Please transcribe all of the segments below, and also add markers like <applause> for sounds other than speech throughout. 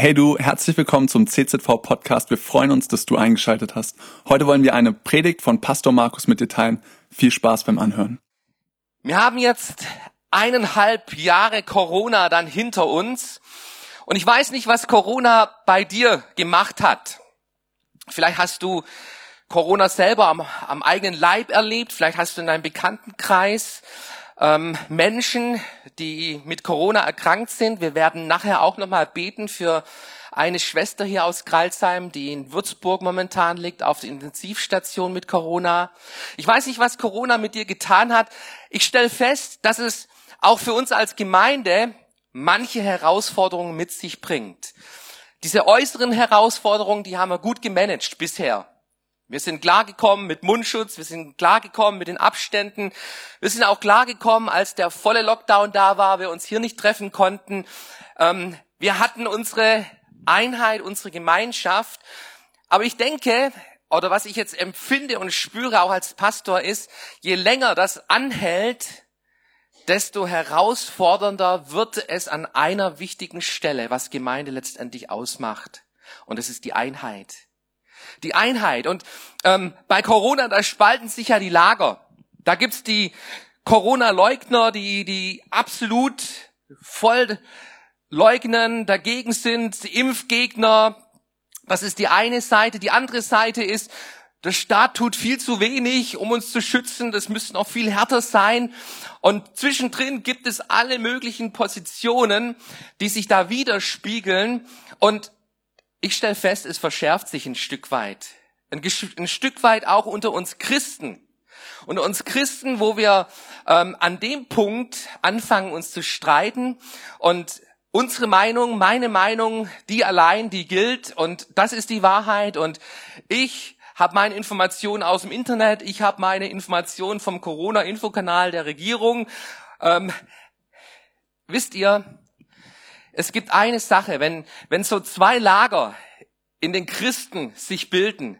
Hey du, herzlich willkommen zum CZV Podcast. Wir freuen uns, dass du eingeschaltet hast. Heute wollen wir eine Predigt von Pastor Markus mit dir teilen. Viel Spaß beim Anhören. Wir haben jetzt eineinhalb Jahre Corona dann hinter uns. Und ich weiß nicht, was Corona bei dir gemacht hat. Vielleicht hast du Corona selber am, am eigenen Leib erlebt. Vielleicht hast du in deinem Bekanntenkreis ähm, Menschen, die mit Corona erkrankt sind. Wir werden nachher auch nochmal beten für eine Schwester hier aus Kralsheim, die in Würzburg momentan liegt, auf der Intensivstation mit Corona. Ich weiß nicht, was Corona mit dir getan hat. Ich stelle fest, dass es auch für uns als Gemeinde manche Herausforderungen mit sich bringt. Diese äußeren Herausforderungen, die haben wir gut gemanagt bisher. Wir sind klargekommen mit Mundschutz, wir sind klargekommen mit den Abständen, wir sind auch klargekommen, als der volle Lockdown da war, wir uns hier nicht treffen konnten. Ähm, wir hatten unsere Einheit, unsere Gemeinschaft. Aber ich denke, oder was ich jetzt empfinde und spüre auch als Pastor ist, je länger das anhält, desto herausfordernder wird es an einer wichtigen Stelle, was Gemeinde letztendlich ausmacht. Und das ist die Einheit die Einheit. Und ähm, bei Corona, da spalten sich ja die Lager. Da gibt's die Corona-Leugner, die, die absolut voll leugnen, dagegen sind, Impfgegner. Das ist die eine Seite. Die andere Seite ist, der Staat tut viel zu wenig, um uns zu schützen. Das müsste noch viel härter sein. Und zwischendrin gibt es alle möglichen Positionen, die sich da widerspiegeln. Und ich stelle fest, es verschärft sich ein Stück weit. Ein, ein, Stück weit auch unter uns Christen. Unter uns Christen, wo wir ähm, an dem Punkt anfangen, uns zu streiten und unsere Meinung, meine Meinung, die allein, die gilt und das ist die Wahrheit und ich habe meine Informationen aus dem Internet, ich habe meine Informationen vom Corona-Infokanal der Regierung. Ähm, wisst ihr, es gibt eine Sache, wenn, wenn so zwei Lager in den Christen sich bilden,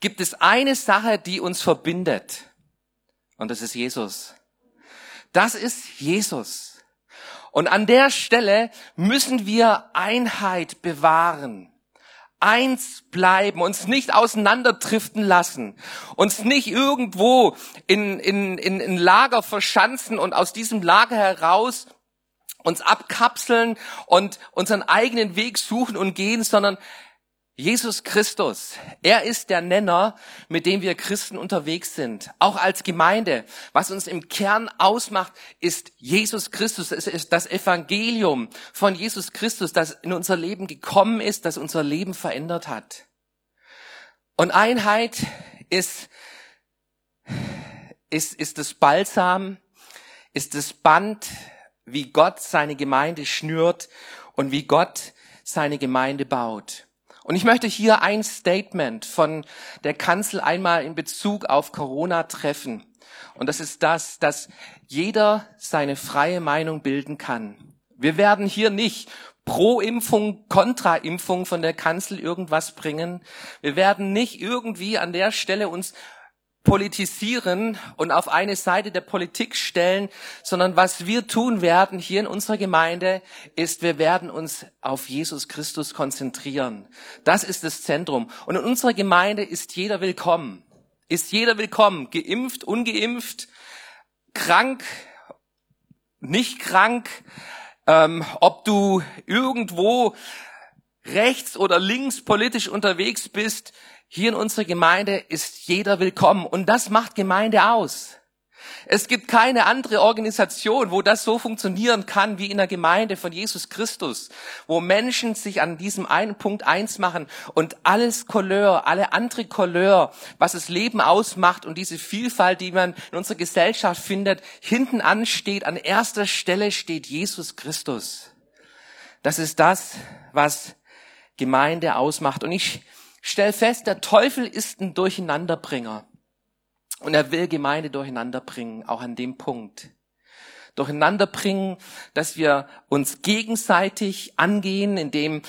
gibt es eine Sache, die uns verbindet. Und das ist Jesus. Das ist Jesus. Und an der Stelle müssen wir Einheit bewahren. Eins bleiben, uns nicht auseinanderdriften lassen, uns nicht irgendwo in, in, in, in Lager verschanzen und aus diesem Lager heraus uns abkapseln und unseren eigenen Weg suchen und gehen, sondern Jesus Christus, er ist der Nenner, mit dem wir Christen unterwegs sind, auch als Gemeinde. Was uns im Kern ausmacht, ist Jesus Christus. Es ist das Evangelium von Jesus Christus, das in unser Leben gekommen ist, das unser Leben verändert hat. Und Einheit ist, ist, ist das Balsam, ist das Band, wie Gott seine Gemeinde schnürt und wie Gott seine Gemeinde baut. Und ich möchte hier ein Statement von der Kanzel einmal in Bezug auf Corona treffen. Und das ist das, dass jeder seine freie Meinung bilden kann. Wir werden hier nicht pro Impfung, kontra Impfung von der Kanzel irgendwas bringen. Wir werden nicht irgendwie an der Stelle uns politisieren und auf eine Seite der Politik stellen, sondern was wir tun werden hier in unserer Gemeinde ist, wir werden uns auf Jesus Christus konzentrieren. Das ist das Zentrum. Und in unserer Gemeinde ist jeder willkommen. Ist jeder willkommen. Geimpft, ungeimpft, krank, nicht krank, ähm, ob du irgendwo rechts oder links politisch unterwegs bist, hier in unserer Gemeinde ist jeder willkommen und das macht Gemeinde aus. Es gibt keine andere Organisation, wo das so funktionieren kann wie in der Gemeinde von Jesus Christus, wo Menschen sich an diesem einen Punkt eins machen und alles Couleur, alle andere Couleur, was das Leben ausmacht und diese Vielfalt, die man in unserer Gesellschaft findet, hinten ansteht, an erster Stelle steht Jesus Christus. Das ist das, was Gemeinde ausmacht. Und ich stell fest, der Teufel ist ein Durcheinanderbringer. Und er will Gemeinde durcheinander bringen, auch an dem Punkt. Durcheinander bringen, dass wir uns gegenseitig angehen, indem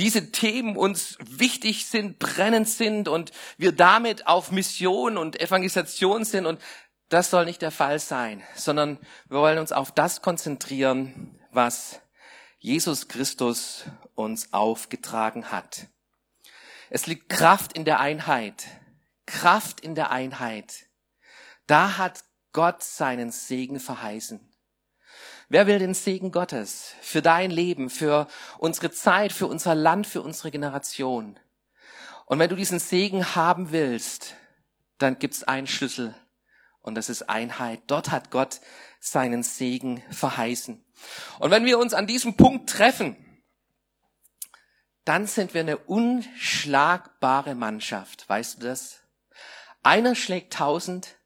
diese Themen uns wichtig sind, brennend sind und wir damit auf Mission und Evangelisation sind. Und das soll nicht der Fall sein, sondern wir wollen uns auf das konzentrieren, was Jesus Christus uns aufgetragen hat. Es liegt Kraft in der Einheit. Kraft in der Einheit. Da hat Gott seinen Segen verheißen. Wer will den Segen Gottes für dein Leben, für unsere Zeit, für unser Land, für unsere Generation? Und wenn du diesen Segen haben willst, dann gibt's einen Schlüssel und das ist Einheit. Dort hat Gott seinen Segen verheißen. Und wenn wir uns an diesem Punkt treffen, dann sind wir eine unschlagbare Mannschaft. Weißt du das? Einer schlägt tausend,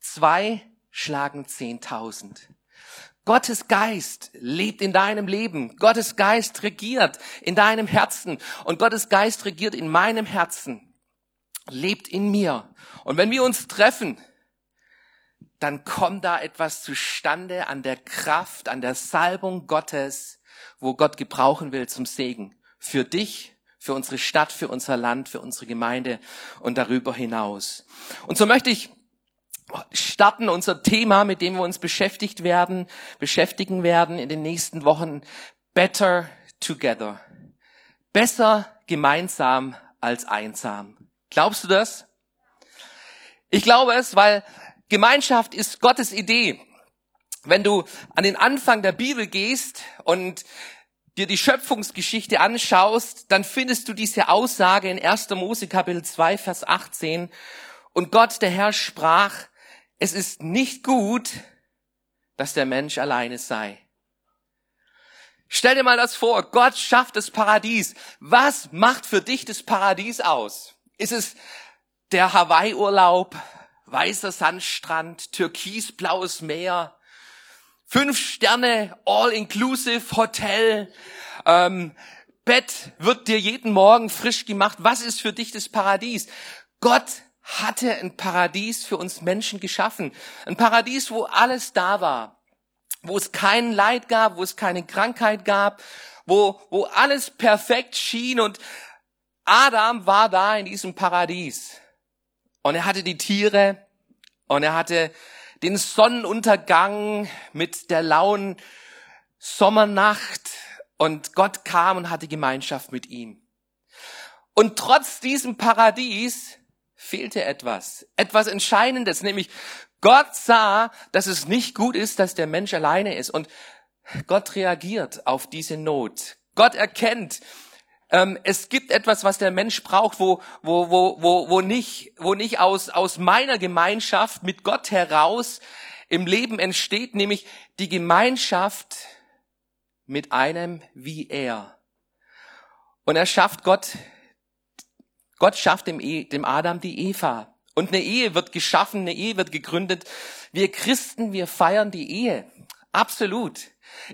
zwei schlagen zehntausend. Gottes Geist lebt in deinem Leben. Gottes Geist regiert in deinem Herzen. Und Gottes Geist regiert in meinem Herzen. Lebt in mir. Und wenn wir uns treffen, dann kommt da etwas zustande an der Kraft, an der Salbung Gottes, wo Gott gebrauchen will zum Segen. Für dich, für unsere Stadt, für unser Land, für unsere Gemeinde und darüber hinaus. Und so möchte ich starten unser Thema, mit dem wir uns beschäftigt werden, beschäftigen werden in den nächsten Wochen. Better together. Besser gemeinsam als einsam. Glaubst du das? Ich glaube es, weil Gemeinschaft ist Gottes Idee. Wenn du an den Anfang der Bibel gehst und dir die Schöpfungsgeschichte anschaust, dann findest du diese Aussage in 1. Mose Kapitel 2, Vers 18. Und Gott, der Herr, sprach, es ist nicht gut, dass der Mensch alleine sei. Stell dir mal das vor, Gott schafft das Paradies. Was macht für dich das Paradies aus? Ist es der Hawaii-Urlaub, weißer Sandstrand, türkisblaues Meer, fünf Sterne, all-inclusive Hotel, ähm, Bett wird dir jeden Morgen frisch gemacht. Was ist für dich das Paradies? Gott hatte ein Paradies für uns Menschen geschaffen. Ein Paradies, wo alles da war. Wo es kein Leid gab, wo es keine Krankheit gab, wo, wo alles perfekt schien und Adam war da in diesem Paradies. Und er hatte die Tiere und er hatte den Sonnenuntergang mit der lauen Sommernacht und Gott kam und hatte Gemeinschaft mit ihm. Und trotz diesem Paradies fehlte etwas, etwas Entscheidendes, nämlich Gott sah, dass es nicht gut ist, dass der Mensch alleine ist und Gott reagiert auf diese Not. Gott erkennt, ähm, es gibt etwas, was der Mensch braucht, wo, wo, wo, wo, wo nicht, wo nicht aus, aus meiner Gemeinschaft mit Gott heraus im Leben entsteht, nämlich die Gemeinschaft mit einem wie er. Und er schafft Gott Gott schafft dem, e, dem Adam die Eva. Und eine Ehe wird geschaffen, eine Ehe wird gegründet. Wir Christen, wir feiern die Ehe. Absolut.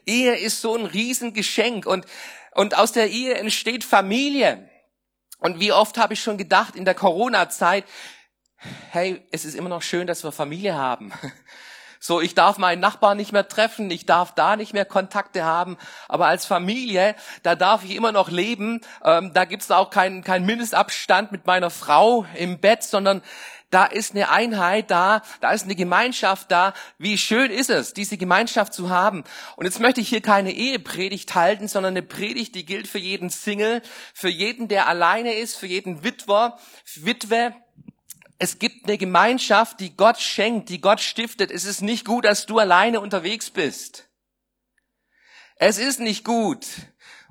Ehe ist so ein Riesengeschenk und, und aus der Ehe entsteht Familie. Und wie oft habe ich schon gedacht in der Corona-Zeit, hey, es ist immer noch schön, dass wir Familie haben. <laughs> So, ich darf meinen Nachbarn nicht mehr treffen, ich darf da nicht mehr Kontakte haben, aber als Familie, da darf ich immer noch leben. Ähm, da gibt's auch keinen keinen Mindestabstand mit meiner Frau im Bett, sondern da ist eine Einheit da, da ist eine Gemeinschaft da. Wie schön ist es, diese Gemeinschaft zu haben. Und jetzt möchte ich hier keine Ehepredigt halten, sondern eine Predigt, die gilt für jeden Single, für jeden, der alleine ist, für jeden Witwer, Witwe, es gibt eine Gemeinschaft, die Gott schenkt, die Gott stiftet. Es ist nicht gut, dass du alleine unterwegs bist. Es ist nicht gut.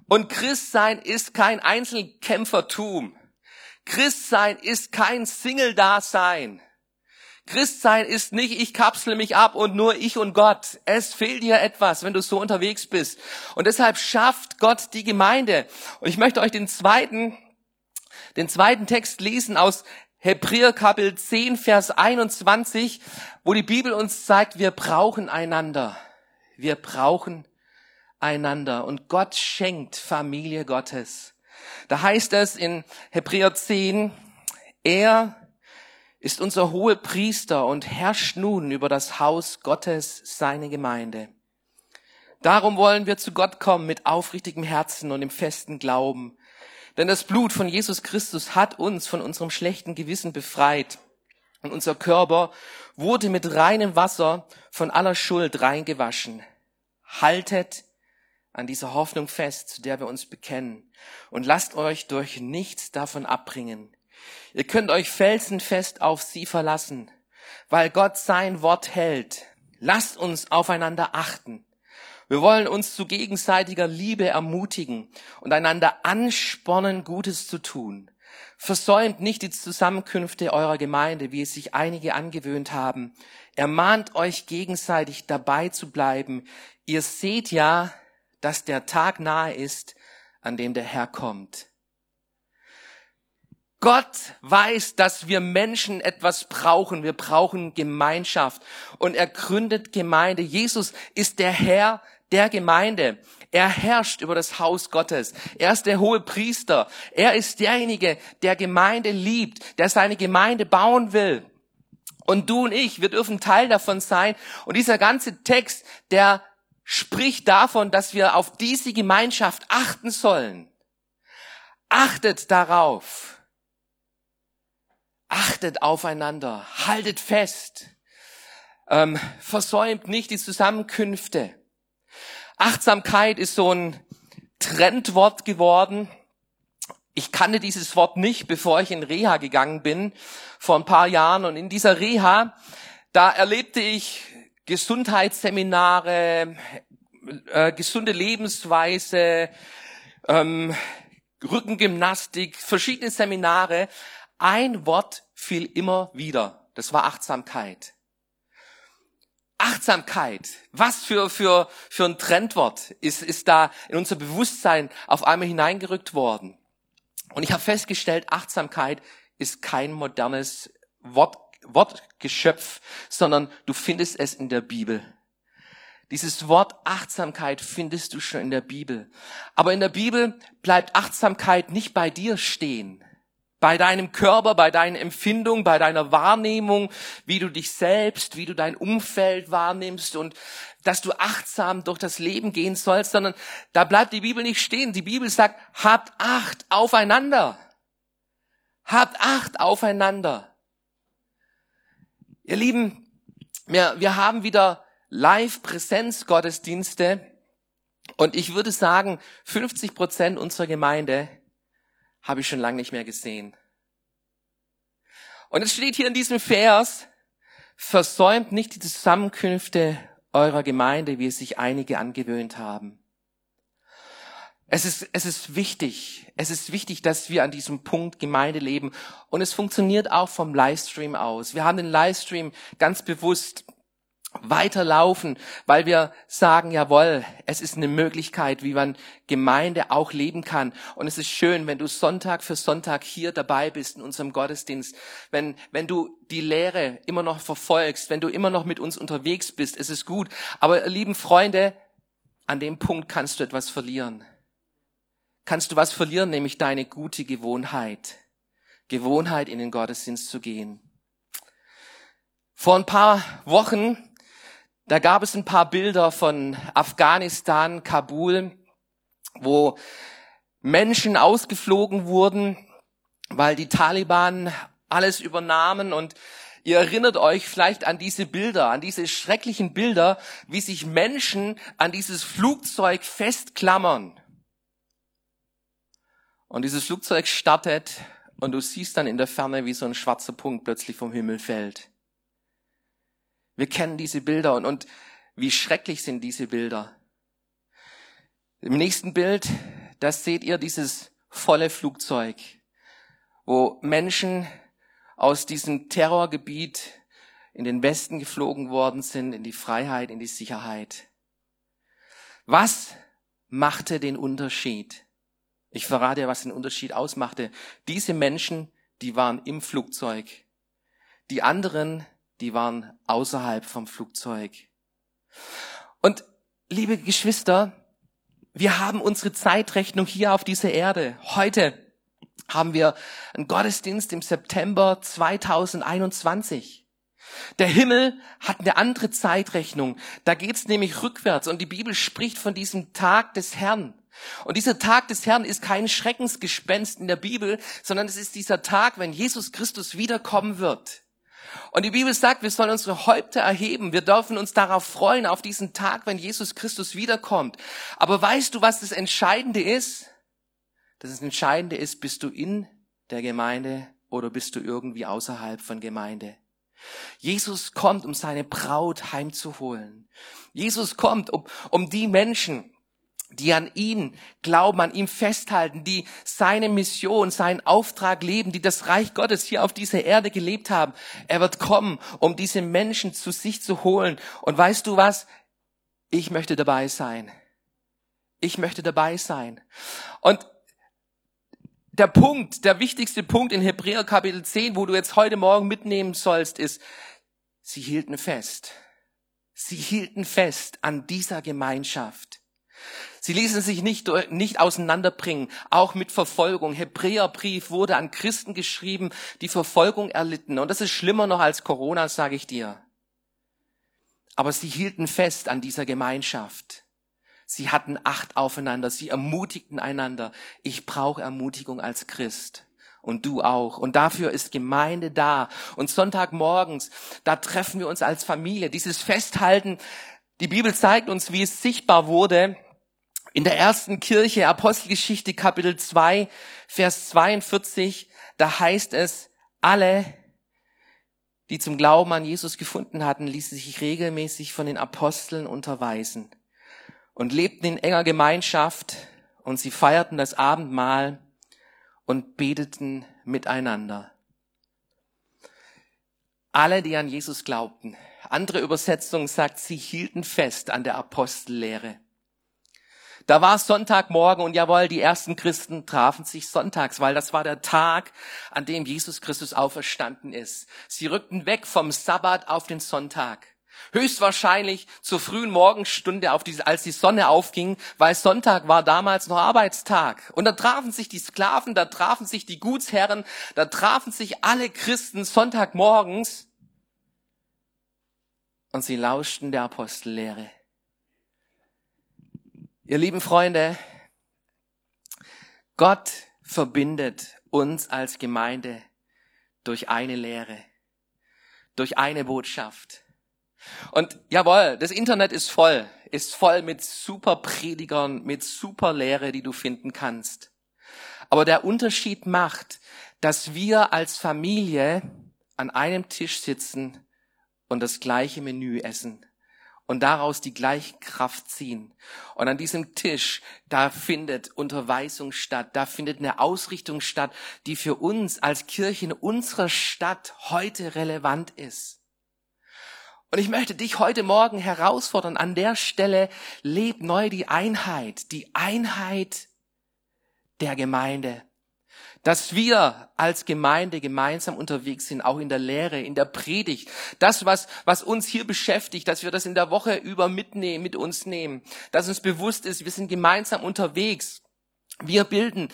Und Christsein ist kein Einzelkämpfertum. Christsein ist kein Single-Dasein. Christsein ist nicht, ich kapsel mich ab und nur ich und Gott. Es fehlt dir etwas, wenn du so unterwegs bist. Und deshalb schafft Gott die Gemeinde. Und ich möchte euch den zweiten, den zweiten Text lesen aus Hebräer Kapitel 10, Vers 21, wo die Bibel uns zeigt, wir brauchen einander. Wir brauchen einander. Und Gott schenkt Familie Gottes. Da heißt es in Hebräer 10, er ist unser hohe Priester und herrscht nun über das Haus Gottes, seine Gemeinde. Darum wollen wir zu Gott kommen mit aufrichtigem Herzen und im festen Glauben denn das Blut von Jesus Christus hat uns von unserem schlechten Gewissen befreit. Und unser Körper wurde mit reinem Wasser von aller Schuld reingewaschen. Haltet an dieser Hoffnung fest, zu der wir uns bekennen, und lasst euch durch nichts davon abbringen. Ihr könnt euch felsenfest auf sie verlassen, weil Gott sein Wort hält. Lasst uns aufeinander achten. Wir wollen uns zu gegenseitiger Liebe ermutigen und einander anspornen, Gutes zu tun. Versäumt nicht die Zusammenkünfte eurer Gemeinde, wie es sich einige angewöhnt haben. Ermahnt euch gegenseitig dabei zu bleiben. Ihr seht ja, dass der Tag nahe ist, an dem der Herr kommt. Gott weiß, dass wir Menschen etwas brauchen. Wir brauchen Gemeinschaft. Und er gründet Gemeinde. Jesus ist der Herr der Gemeinde. Er herrscht über das Haus Gottes. Er ist der hohe Priester. Er ist derjenige, der Gemeinde liebt, der seine Gemeinde bauen will. Und du und ich, wir dürfen Teil davon sein. Und dieser ganze Text, der spricht davon, dass wir auf diese Gemeinschaft achten sollen. Achtet darauf. Achtet aufeinander. Haltet fest. Ähm, versäumt nicht die Zusammenkünfte. Achtsamkeit ist so ein Trendwort geworden. Ich kannte dieses Wort nicht, bevor ich in Reha gegangen bin, vor ein paar Jahren. Und in dieser Reha, da erlebte ich Gesundheitsseminare, äh, gesunde Lebensweise, ähm, Rückengymnastik, verschiedene Seminare. Ein Wort fiel immer wieder. Das war Achtsamkeit. Achtsamkeit. Was für, für, für ein Trendwort ist, ist da in unser Bewusstsein auf einmal hineingerückt worden. Und ich habe festgestellt, Achtsamkeit ist kein modernes Wort, Wortgeschöpf, sondern du findest es in der Bibel. Dieses Wort Achtsamkeit findest du schon in der Bibel. Aber in der Bibel bleibt Achtsamkeit nicht bei dir stehen. Bei deinem Körper, bei deinen Empfindungen, bei deiner Wahrnehmung, wie du dich selbst, wie du dein Umfeld wahrnimmst und dass du achtsam durch das Leben gehen sollst, sondern da bleibt die Bibel nicht stehen. Die Bibel sagt, habt Acht aufeinander. Habt Acht aufeinander. Ihr Lieben, wir, wir haben wieder Live-Präsenz-Gottesdienste und ich würde sagen, 50 Prozent unserer Gemeinde habe ich schon lange nicht mehr gesehen. Und es steht hier in diesem Vers, versäumt nicht die Zusammenkünfte eurer Gemeinde, wie es sich einige angewöhnt haben. Es ist, es ist wichtig, es ist wichtig, dass wir an diesem Punkt Gemeinde leben. Und es funktioniert auch vom Livestream aus. Wir haben den Livestream ganz bewusst weiterlaufen, weil wir sagen, jawohl, es ist eine Möglichkeit, wie man Gemeinde auch leben kann. Und es ist schön, wenn du Sonntag für Sonntag hier dabei bist in unserem Gottesdienst, wenn, wenn du die Lehre immer noch verfolgst, wenn du immer noch mit uns unterwegs bist, es ist gut. Aber lieben Freunde, an dem Punkt kannst du etwas verlieren kannst du was verlieren, nämlich deine gute Gewohnheit. Gewohnheit, in den Gottesdienst zu gehen. Vor ein paar Wochen, da gab es ein paar Bilder von Afghanistan, Kabul, wo Menschen ausgeflogen wurden, weil die Taliban alles übernahmen und Ihr erinnert euch vielleicht an diese Bilder, an diese schrecklichen Bilder, wie sich Menschen an dieses Flugzeug festklammern. Und dieses Flugzeug startet und du siehst dann in der Ferne, wie so ein schwarzer Punkt plötzlich vom Himmel fällt. Wir kennen diese Bilder und, und wie schrecklich sind diese Bilder. Im nächsten Bild, da seht ihr dieses volle Flugzeug, wo Menschen aus diesem Terrorgebiet in den Westen geflogen worden sind, in die Freiheit, in die Sicherheit. Was machte den Unterschied? Ich verrate ja, was den Unterschied ausmachte. Diese Menschen, die waren im Flugzeug. Die anderen, die waren außerhalb vom Flugzeug. Und liebe Geschwister, wir haben unsere Zeitrechnung hier auf dieser Erde. Heute haben wir einen Gottesdienst im September 2021. Der Himmel hat eine andere Zeitrechnung. Da geht's nämlich rückwärts und die Bibel spricht von diesem Tag des Herrn. Und dieser Tag des Herrn ist kein Schreckensgespenst in der Bibel, sondern es ist dieser Tag, wenn Jesus Christus wiederkommen wird. Und die Bibel sagt, wir sollen unsere Häupter erheben. Wir dürfen uns darauf freuen, auf diesen Tag, wenn Jesus Christus wiederkommt. Aber weißt du, was das Entscheidende ist? Das Entscheidende ist, bist du in der Gemeinde oder bist du irgendwie außerhalb von Gemeinde? Jesus kommt, um seine Braut heimzuholen. Jesus kommt, um, um die Menschen, die an ihn glauben, an ihm festhalten, die seine Mission, seinen Auftrag leben, die das Reich Gottes hier auf dieser Erde gelebt haben. Er wird kommen, um diese Menschen zu sich zu holen. Und weißt du was? Ich möchte dabei sein. Ich möchte dabei sein. Und der Punkt, der wichtigste Punkt in Hebräer Kapitel 10, wo du jetzt heute Morgen mitnehmen sollst, ist, sie hielten fest. Sie hielten fest an dieser Gemeinschaft. Sie ließen sich nicht, nicht auseinanderbringen, auch mit Verfolgung. Hebräerbrief wurde an Christen geschrieben, die Verfolgung erlitten. Und das ist schlimmer noch als Corona, sage ich dir. Aber sie hielten fest an dieser Gemeinschaft. Sie hatten Acht aufeinander, sie ermutigten einander. Ich brauche Ermutigung als Christ. Und du auch. Und dafür ist Gemeinde da. Und Sonntagmorgens, da treffen wir uns als Familie. Dieses Festhalten, die Bibel zeigt uns, wie es sichtbar wurde in der ersten Kirche, Apostelgeschichte Kapitel 2, Vers 42, da heißt es, alle, die zum Glauben an Jesus gefunden hatten, ließen sich regelmäßig von den Aposteln unterweisen und lebten in enger Gemeinschaft und sie feierten das Abendmahl und beteten miteinander. Alle, die an Jesus glaubten. Andere Übersetzung sagt, sie hielten fest an der Apostellehre. Da war Sonntagmorgen und jawohl, die ersten Christen trafen sich sonntags, weil das war der Tag, an dem Jesus Christus auferstanden ist. Sie rückten weg vom Sabbat auf den Sonntag. Höchstwahrscheinlich zur frühen Morgenstunde, auf die, als die Sonne aufging, weil Sonntag war damals noch Arbeitstag. Und da trafen sich die Sklaven, da trafen sich die Gutsherren, da trafen sich alle Christen Sonntagmorgens und sie lauschten der Apostellehre. Ihr lieben Freunde, Gott verbindet uns als Gemeinde durch eine Lehre, durch eine Botschaft. Und jawohl, das Internet ist voll, ist voll mit super Predigern, mit super Lehre, die du finden kannst. Aber der Unterschied macht, dass wir als Familie an einem Tisch sitzen und das gleiche Menü essen und daraus die gleiche Kraft ziehen. Und an diesem Tisch, da findet Unterweisung statt, da findet eine Ausrichtung statt, die für uns als Kirche in unserer Stadt heute relevant ist. Und ich möchte dich heute Morgen herausfordern, an der Stelle lebt neu die Einheit, die Einheit der Gemeinde dass wir als Gemeinde gemeinsam unterwegs sind, auch in der Lehre, in der Predigt. Das, was, was uns hier beschäftigt, dass wir das in der Woche über mitnehmen, mit uns nehmen, dass uns bewusst ist, wir sind gemeinsam unterwegs. Wir bilden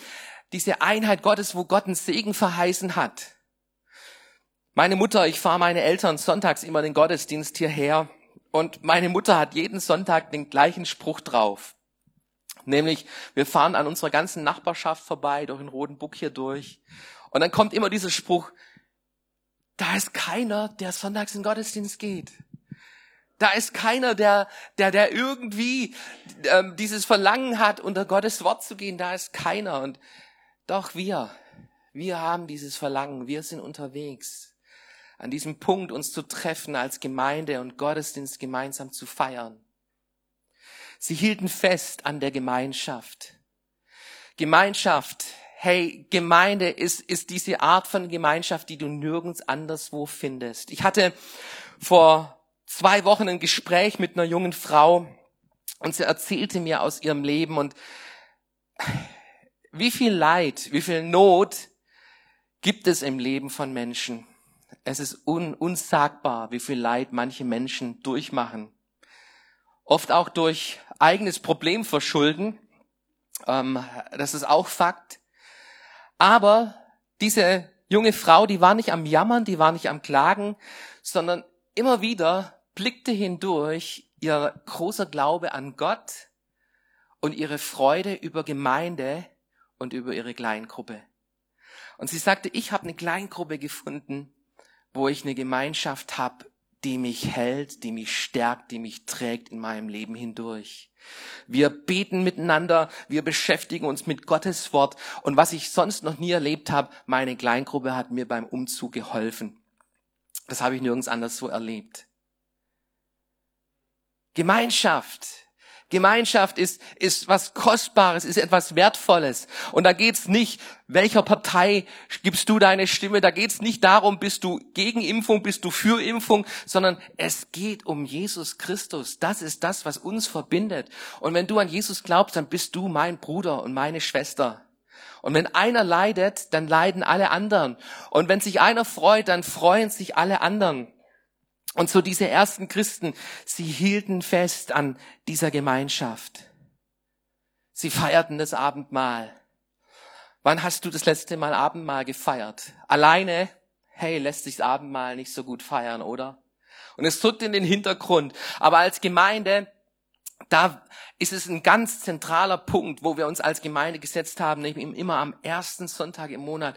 diese Einheit Gottes, wo Gott einen Segen verheißen hat. Meine Mutter, ich fahre meine Eltern sonntags immer den Gottesdienst hierher und meine Mutter hat jeden Sonntag den gleichen Spruch drauf. Nämlich, wir fahren an unserer ganzen Nachbarschaft vorbei, durch den Roten Buck hier durch. Und dann kommt immer dieser Spruch, da ist keiner, der sonntags in Gottesdienst geht. Da ist keiner, der, der, der irgendwie ähm, dieses Verlangen hat, unter Gottes Wort zu gehen. Da ist keiner. Und doch wir, wir haben dieses Verlangen. Wir sind unterwegs. An diesem Punkt uns zu treffen als Gemeinde und Gottesdienst gemeinsam zu feiern. Sie hielten fest an der Gemeinschaft. Gemeinschaft, hey, Gemeinde ist, ist diese Art von Gemeinschaft, die du nirgends anderswo findest. Ich hatte vor zwei Wochen ein Gespräch mit einer jungen Frau und sie erzählte mir aus ihrem Leben und wie viel Leid, wie viel Not gibt es im Leben von Menschen. Es ist un, unsagbar, wie viel Leid manche Menschen durchmachen oft auch durch eigenes Problem verschulden. Ähm, das ist auch Fakt. Aber diese junge Frau, die war nicht am Jammern, die war nicht am Klagen, sondern immer wieder blickte hindurch ihr großer Glaube an Gott und ihre Freude über Gemeinde und über ihre Kleingruppe. Und sie sagte, ich habe eine Kleingruppe gefunden, wo ich eine Gemeinschaft habe, die mich hält, die mich stärkt, die mich trägt in meinem Leben hindurch. Wir beten miteinander, wir beschäftigen uns mit Gottes Wort und was ich sonst noch nie erlebt habe, meine Kleingruppe hat mir beim Umzug geholfen. Das habe ich nirgends anders so erlebt. Gemeinschaft. Gemeinschaft ist, ist was Kostbares, ist etwas Wertvolles. Und da geht's nicht, welcher Partei gibst du deine Stimme, da geht's nicht darum, bist du gegen Impfung, bist du für Impfung, sondern es geht um Jesus Christus. Das ist das, was uns verbindet. Und wenn du an Jesus glaubst, dann bist du mein Bruder und meine Schwester. Und wenn einer leidet, dann leiden alle anderen. Und wenn sich einer freut, dann freuen sich alle anderen. Und so diese ersten Christen, sie hielten fest an dieser Gemeinschaft. Sie feierten das Abendmahl. Wann hast du das letzte Mal Abendmahl gefeiert? Alleine? Hey, lässt sich das Abendmahl nicht so gut feiern, oder? Und es drückt in den Hintergrund. Aber als Gemeinde, da ist es ein ganz zentraler Punkt, wo wir uns als Gemeinde gesetzt haben, nämlich immer am ersten Sonntag im Monat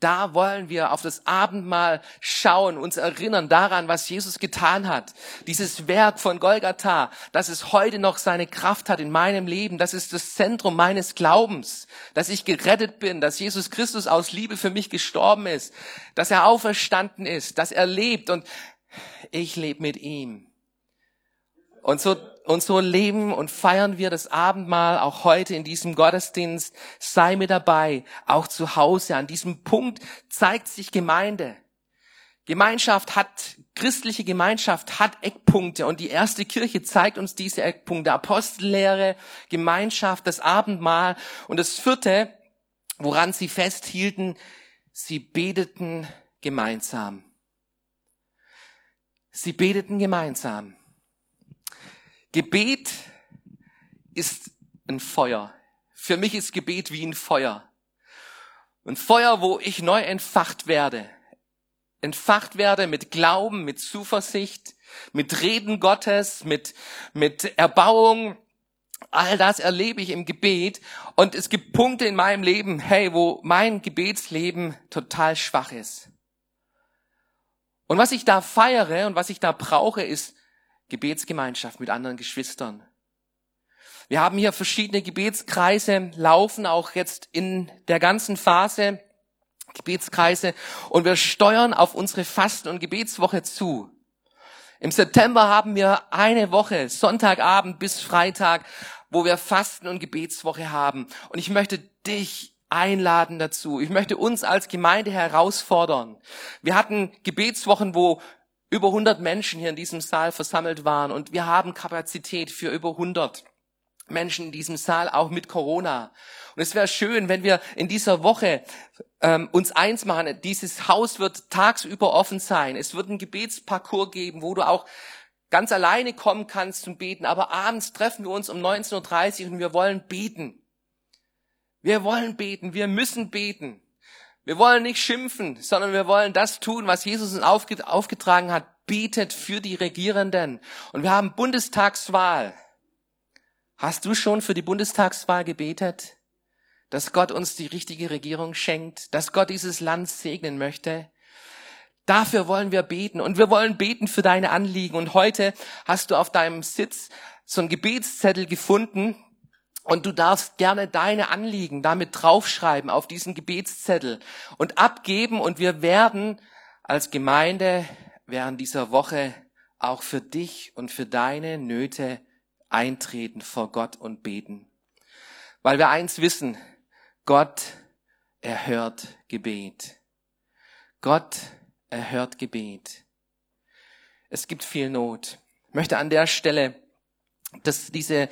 da wollen wir auf das Abendmahl schauen, uns erinnern daran, was Jesus getan hat. Dieses Werk von Golgatha, dass es heute noch seine Kraft hat in meinem Leben. Das ist das Zentrum meines Glaubens, dass ich gerettet bin, dass Jesus Christus aus Liebe für mich gestorben ist, dass er auferstanden ist, dass er lebt und ich lebe mit ihm. Und so, und so leben und feiern wir das Abendmahl auch heute in diesem Gottesdienst. Sei mir dabei, auch zu Hause. An diesem Punkt zeigt sich Gemeinde. Gemeinschaft hat, christliche Gemeinschaft hat Eckpunkte und die erste Kirche zeigt uns diese Eckpunkte. Apostellehre, Gemeinschaft, das Abendmahl und das vierte, woran sie festhielten, sie beteten gemeinsam. Sie beteten gemeinsam. Gebet ist ein Feuer. Für mich ist Gebet wie ein Feuer. Ein Feuer, wo ich neu entfacht werde. Entfacht werde mit Glauben, mit Zuversicht, mit Reden Gottes, mit, mit Erbauung. All das erlebe ich im Gebet. Und es gibt Punkte in meinem Leben, hey, wo mein Gebetsleben total schwach ist. Und was ich da feiere und was ich da brauche, ist Gebetsgemeinschaft mit anderen Geschwistern. Wir haben hier verschiedene Gebetskreise laufen, auch jetzt in der ganzen Phase Gebetskreise und wir steuern auf unsere Fasten- und Gebetswoche zu. Im September haben wir eine Woche, Sonntagabend bis Freitag, wo wir Fasten- und Gebetswoche haben. Und ich möchte dich einladen dazu. Ich möchte uns als Gemeinde herausfordern. Wir hatten Gebetswochen, wo über 100 Menschen hier in diesem Saal versammelt waren und wir haben Kapazität für über 100 Menschen in diesem Saal, auch mit Corona. Und es wäre schön, wenn wir in dieser Woche ähm, uns eins machen. Dieses Haus wird tagsüber offen sein. Es wird einen Gebetsparcours geben, wo du auch ganz alleine kommen kannst zum Beten. Aber abends treffen wir uns um 19.30 Uhr und wir wollen beten. Wir wollen beten. Wir müssen beten. Wir wollen nicht schimpfen, sondern wir wollen das tun, was Jesus uns aufgetragen hat. Betet für die Regierenden. Und wir haben Bundestagswahl. Hast du schon für die Bundestagswahl gebetet? Dass Gott uns die richtige Regierung schenkt, dass Gott dieses Land segnen möchte. Dafür wollen wir beten und wir wollen beten für deine Anliegen. Und heute hast du auf deinem Sitz so einen Gebetszettel gefunden, und du darfst gerne deine Anliegen damit draufschreiben auf diesen Gebetszettel und abgeben. Und wir werden als Gemeinde während dieser Woche auch für dich und für deine Nöte eintreten vor Gott und beten. Weil wir eins wissen, Gott erhört Gebet. Gott erhört Gebet. Es gibt viel Not. Ich möchte an der Stelle, dass diese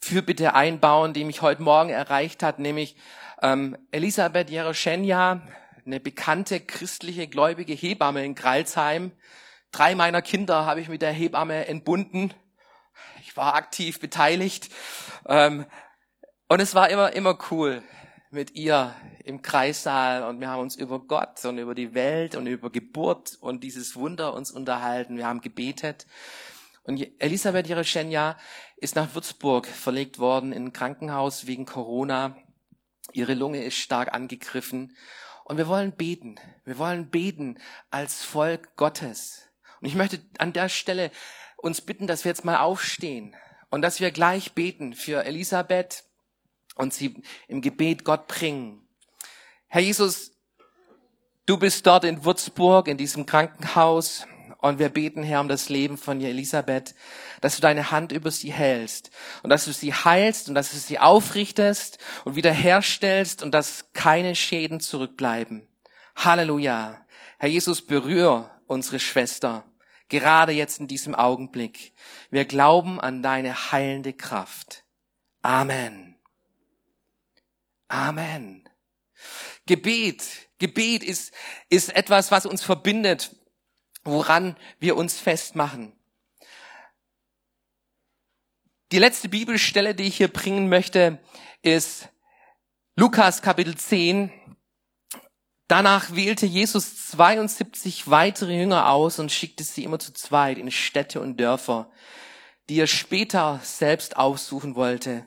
Fürbitte einbauen, die mich heute Morgen erreicht hat, nämlich ähm, Elisabeth Jeroschenja, eine bekannte christliche gläubige Hebamme in Gralsheim. Drei meiner Kinder habe ich mit der Hebamme entbunden. Ich war aktiv beteiligt. Ähm, und es war immer, immer cool mit ihr im Kreissaal und wir haben uns über Gott und über die Welt und über Geburt und dieses Wunder uns unterhalten. Wir haben gebetet. Und Elisabeth Jereschenja ist nach Würzburg verlegt worden in ein Krankenhaus wegen Corona. Ihre Lunge ist stark angegriffen. Und wir wollen beten. Wir wollen beten als Volk Gottes. Und ich möchte an der Stelle uns bitten, dass wir jetzt mal aufstehen und dass wir gleich beten für Elisabeth und sie im Gebet Gott bringen. Herr Jesus, du bist dort in Würzburg, in diesem Krankenhaus und wir beten, Herr, um das Leben von Elisabeth, dass du deine Hand über sie hältst und dass du sie heilst und dass du sie aufrichtest und wiederherstellst und dass keine Schäden zurückbleiben. Halleluja. Herr Jesus, berühr unsere Schwester, gerade jetzt in diesem Augenblick. Wir glauben an deine heilende Kraft. Amen. Amen. Gebet, Gebet ist, ist etwas, was uns verbindet woran wir uns festmachen. Die letzte Bibelstelle, die ich hier bringen möchte, ist Lukas Kapitel 10. Danach wählte Jesus 72 weitere Jünger aus und schickte sie immer zu zweit in Städte und Dörfer, die er später selbst aussuchen wollte.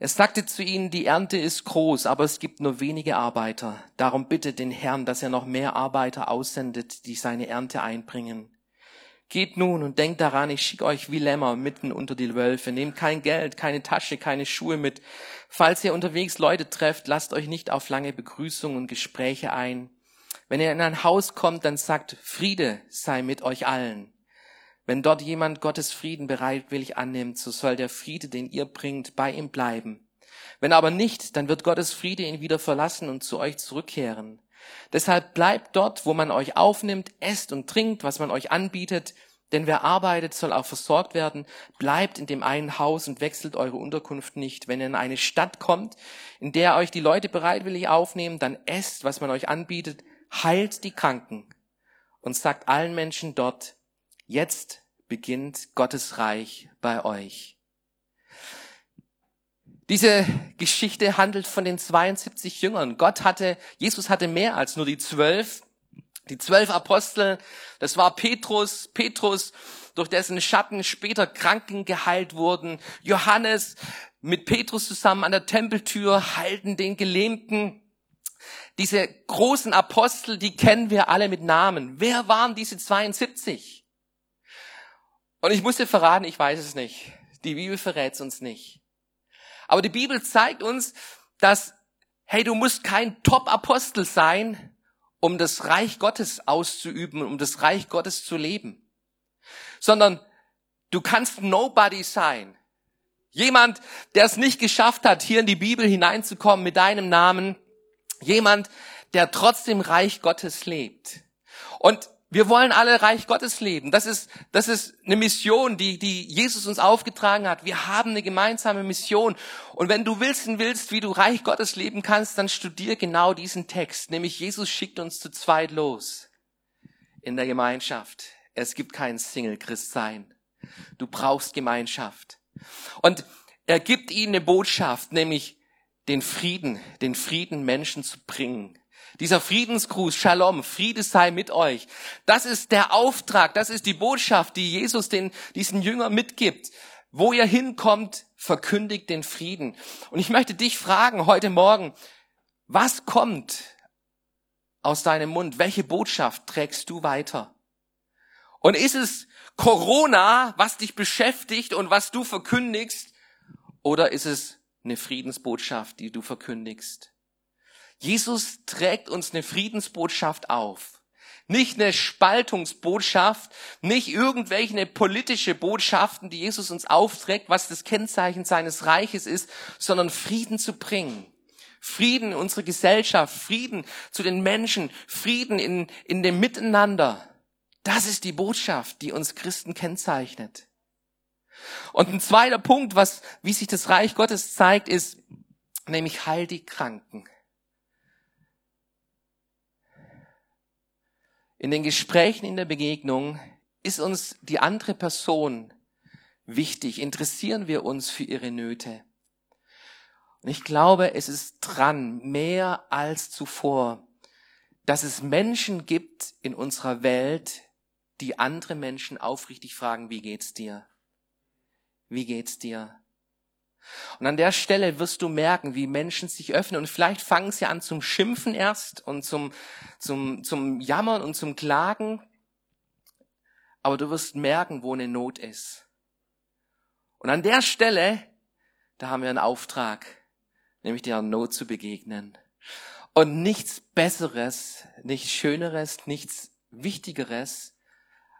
Er sagte zu ihnen, die Ernte ist groß, aber es gibt nur wenige Arbeiter. Darum bittet den Herrn, dass er noch mehr Arbeiter aussendet, die seine Ernte einbringen. Geht nun und denkt daran, ich schicke euch wie Lämmer mitten unter die Wölfe. Nehmt kein Geld, keine Tasche, keine Schuhe mit. Falls ihr unterwegs Leute trefft, lasst euch nicht auf lange Begrüßungen und Gespräche ein. Wenn ihr in ein Haus kommt, dann sagt, Friede sei mit euch allen. Wenn dort jemand Gottes Frieden bereitwillig annimmt, so soll der Friede, den ihr bringt, bei ihm bleiben. Wenn aber nicht, dann wird Gottes Friede ihn wieder verlassen und zu euch zurückkehren. Deshalb bleibt dort, wo man euch aufnimmt, esst und trinkt, was man euch anbietet, denn wer arbeitet, soll auch versorgt werden. Bleibt in dem einen Haus und wechselt eure Unterkunft nicht. Wenn ihr in eine Stadt kommt, in der euch die Leute bereitwillig aufnehmen, dann esst, was man euch anbietet, heilt die Kranken und sagt allen Menschen dort, Jetzt beginnt Gottes Reich bei euch. Diese Geschichte handelt von den 72 Jüngern. Gott hatte, Jesus hatte mehr als nur die zwölf. Die zwölf Apostel, das war Petrus, Petrus, durch dessen Schatten später Kranken geheilt wurden. Johannes mit Petrus zusammen an der Tempeltür heilten den Gelähmten. Diese großen Apostel, die kennen wir alle mit Namen. Wer waren diese 72? Und ich muss dir verraten, ich weiß es nicht. Die Bibel verrät es uns nicht. Aber die Bibel zeigt uns, dass, hey, du musst kein Top-Apostel sein, um das Reich Gottes auszuüben, um das Reich Gottes zu leben. Sondern du kannst Nobody sein. Jemand, der es nicht geschafft hat, hier in die Bibel hineinzukommen mit deinem Namen. Jemand, der trotzdem Reich Gottes lebt. Und wir wollen alle Reich Gottes leben. Das ist, das ist eine Mission, die, die Jesus uns aufgetragen hat. Wir haben eine gemeinsame Mission. Und wenn du wissen willst, wie du Reich Gottes leben kannst, dann studier genau diesen Text. Nämlich Jesus schickt uns zu zweit los in der Gemeinschaft. Es gibt kein Single-Christ-Sein. Du brauchst Gemeinschaft. Und er gibt ihnen eine Botschaft, nämlich den Frieden, den Frieden Menschen zu bringen. Dieser Friedensgruß, Shalom, Friede sei mit euch. Das ist der Auftrag, das ist die Botschaft, die Jesus den, diesen Jünger mitgibt. Wo ihr hinkommt, verkündigt den Frieden. Und ich möchte dich fragen heute Morgen, was kommt aus deinem Mund? Welche Botschaft trägst du weiter? Und ist es Corona, was dich beschäftigt und was du verkündigst? Oder ist es eine Friedensbotschaft, die du verkündigst? Jesus trägt uns eine Friedensbotschaft auf. Nicht eine Spaltungsbotschaft, nicht irgendwelche politische Botschaften, die Jesus uns aufträgt, was das Kennzeichen seines Reiches ist, sondern Frieden zu bringen. Frieden in unsere Gesellschaft, Frieden zu den Menschen, Frieden in, in dem Miteinander. Das ist die Botschaft, die uns Christen kennzeichnet. Und ein zweiter Punkt, was, wie sich das Reich Gottes zeigt, ist, nämlich heil die Kranken. In den Gesprächen, in der Begegnung ist uns die andere Person wichtig. Interessieren wir uns für ihre Nöte? Und ich glaube, es ist dran, mehr als zuvor, dass es Menschen gibt in unserer Welt, die andere Menschen aufrichtig fragen, wie geht's dir? Wie geht's dir? Und an der Stelle wirst du merken, wie Menschen sich öffnen und vielleicht fangen sie an zum Schimpfen erst und zum, zum, zum Jammern und zum Klagen. Aber du wirst merken, wo eine Not ist. Und an der Stelle, da haben wir einen Auftrag, nämlich der Not zu begegnen. Und nichts Besseres, nichts Schöneres, nichts Wichtigeres,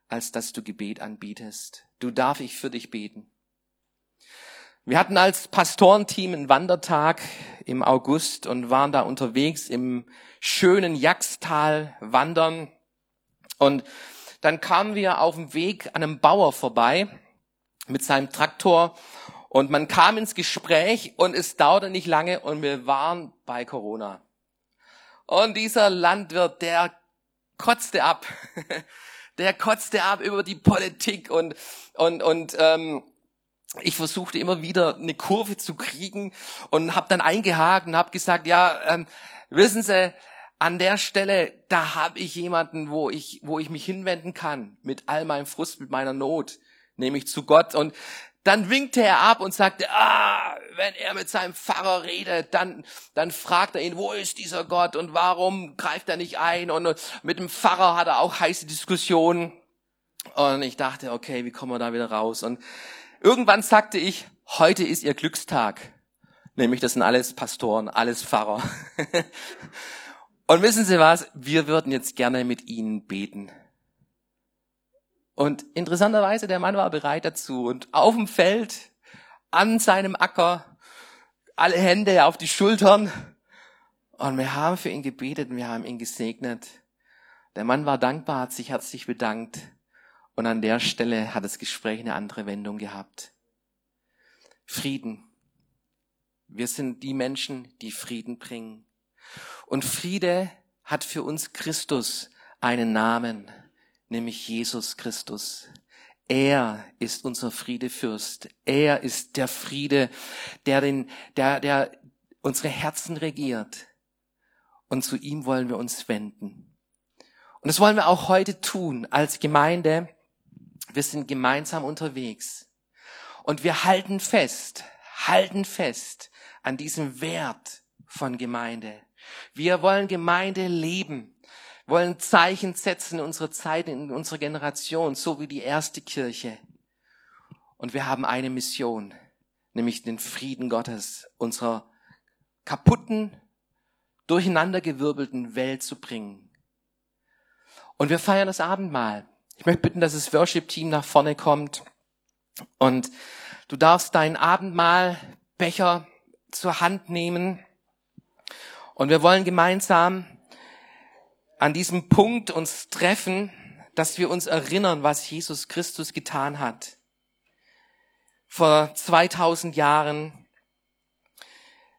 als dass du Gebet anbietest. Du darf ich für dich beten. Wir hatten als Pastorenteam einen Wandertag im August und waren da unterwegs im schönen Jagstal wandern. Und dann kamen wir auf dem Weg an einem Bauer vorbei mit seinem Traktor und man kam ins Gespräch und es dauerte nicht lange und wir waren bei Corona. Und dieser Landwirt, der kotzte ab. <laughs> Der kotzte ab über die Politik und, und, und ähm, ich versuchte immer wieder eine Kurve zu kriegen und habe dann eingehakt und habe gesagt, ja, ähm, wissen Sie, an der Stelle, da habe ich jemanden, wo ich, wo ich mich hinwenden kann mit all meinem Frust, mit meiner Not, nämlich zu Gott. Und dann winkte er ab und sagte, ah, wenn er mit seinem Pfarrer redet, dann, dann fragt er ihn, wo ist dieser Gott und warum greift er nicht ein? Und mit dem Pfarrer hat er auch heiße Diskussionen. Und ich dachte, okay, wie kommen wir da wieder raus? Und Irgendwann sagte ich, heute ist ihr Glückstag. Nämlich, das sind alles Pastoren, alles Pfarrer. <laughs> Und wissen Sie was? Wir würden jetzt gerne mit Ihnen beten. Und interessanterweise, der Mann war bereit dazu. Und auf dem Feld, an seinem Acker, alle Hände auf die Schultern. Und wir haben für ihn gebetet und wir haben ihn gesegnet. Der Mann war dankbar, hat sich herzlich bedankt. Und an der Stelle hat das Gespräch eine andere Wendung gehabt. Frieden. Wir sind die Menschen, die Frieden bringen. Und Friede hat für uns Christus einen Namen, nämlich Jesus Christus. Er ist unser Friedefürst. Er ist der Friede, der den, der, der unsere Herzen regiert. Und zu ihm wollen wir uns wenden. Und das wollen wir auch heute tun als Gemeinde wir sind gemeinsam unterwegs. Und wir halten fest, halten fest an diesem Wert von Gemeinde. Wir wollen Gemeinde leben, wollen Zeichen setzen in unserer Zeit, in unserer Generation, so wie die erste Kirche. Und wir haben eine Mission, nämlich den Frieden Gottes unserer kaputten, durcheinandergewirbelten Welt zu bringen. Und wir feiern das Abendmahl. Ich möchte bitten, dass das Worship-Team nach vorne kommt und du darfst deinen Abendmahlbecher zur Hand nehmen und wir wollen gemeinsam an diesem Punkt uns treffen, dass wir uns erinnern, was Jesus Christus getan hat. Vor 2000 Jahren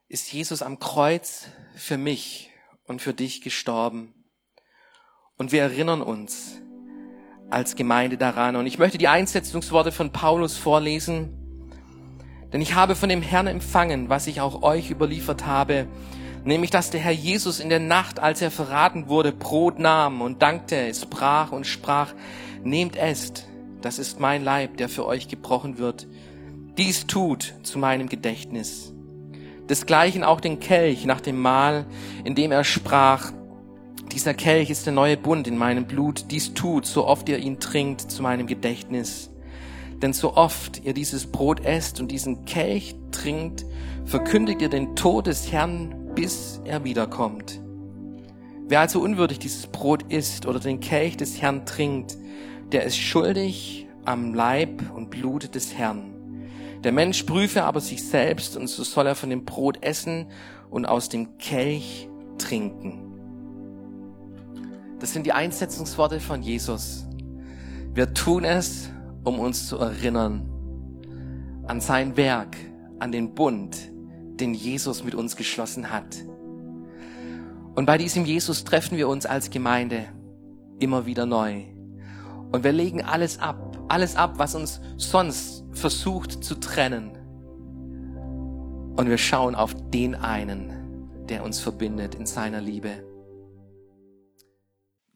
ist Jesus am Kreuz für mich und für dich gestorben. Und wir erinnern uns, als Gemeinde daran. Und ich möchte die Einsetzungsworte von Paulus vorlesen. Denn ich habe von dem Herrn empfangen, was ich auch euch überliefert habe, nämlich dass der Herr Jesus in der Nacht, als er verraten wurde, Brot nahm und dankte, es brach und sprach, nehmt esst, das ist mein Leib, der für euch gebrochen wird. Dies tut zu meinem Gedächtnis. Desgleichen auch den Kelch nach dem Mahl, in dem er sprach, dieser Kelch ist der neue Bund in meinem Blut. Dies tut, so oft ihr ihn trinkt, zu meinem Gedächtnis. Denn so oft ihr dieses Brot esst und diesen Kelch trinkt, verkündigt ihr den Tod des Herrn, bis er wiederkommt. Wer also unwürdig dieses Brot isst oder den Kelch des Herrn trinkt, der ist schuldig am Leib und Blut des Herrn. Der Mensch prüfe aber sich selbst und so soll er von dem Brot essen und aus dem Kelch trinken. Das sind die Einsetzungsworte von Jesus. Wir tun es, um uns zu erinnern an sein Werk, an den Bund, den Jesus mit uns geschlossen hat. Und bei diesem Jesus treffen wir uns als Gemeinde immer wieder neu. Und wir legen alles ab, alles ab, was uns sonst versucht zu trennen. Und wir schauen auf den einen, der uns verbindet in seiner Liebe.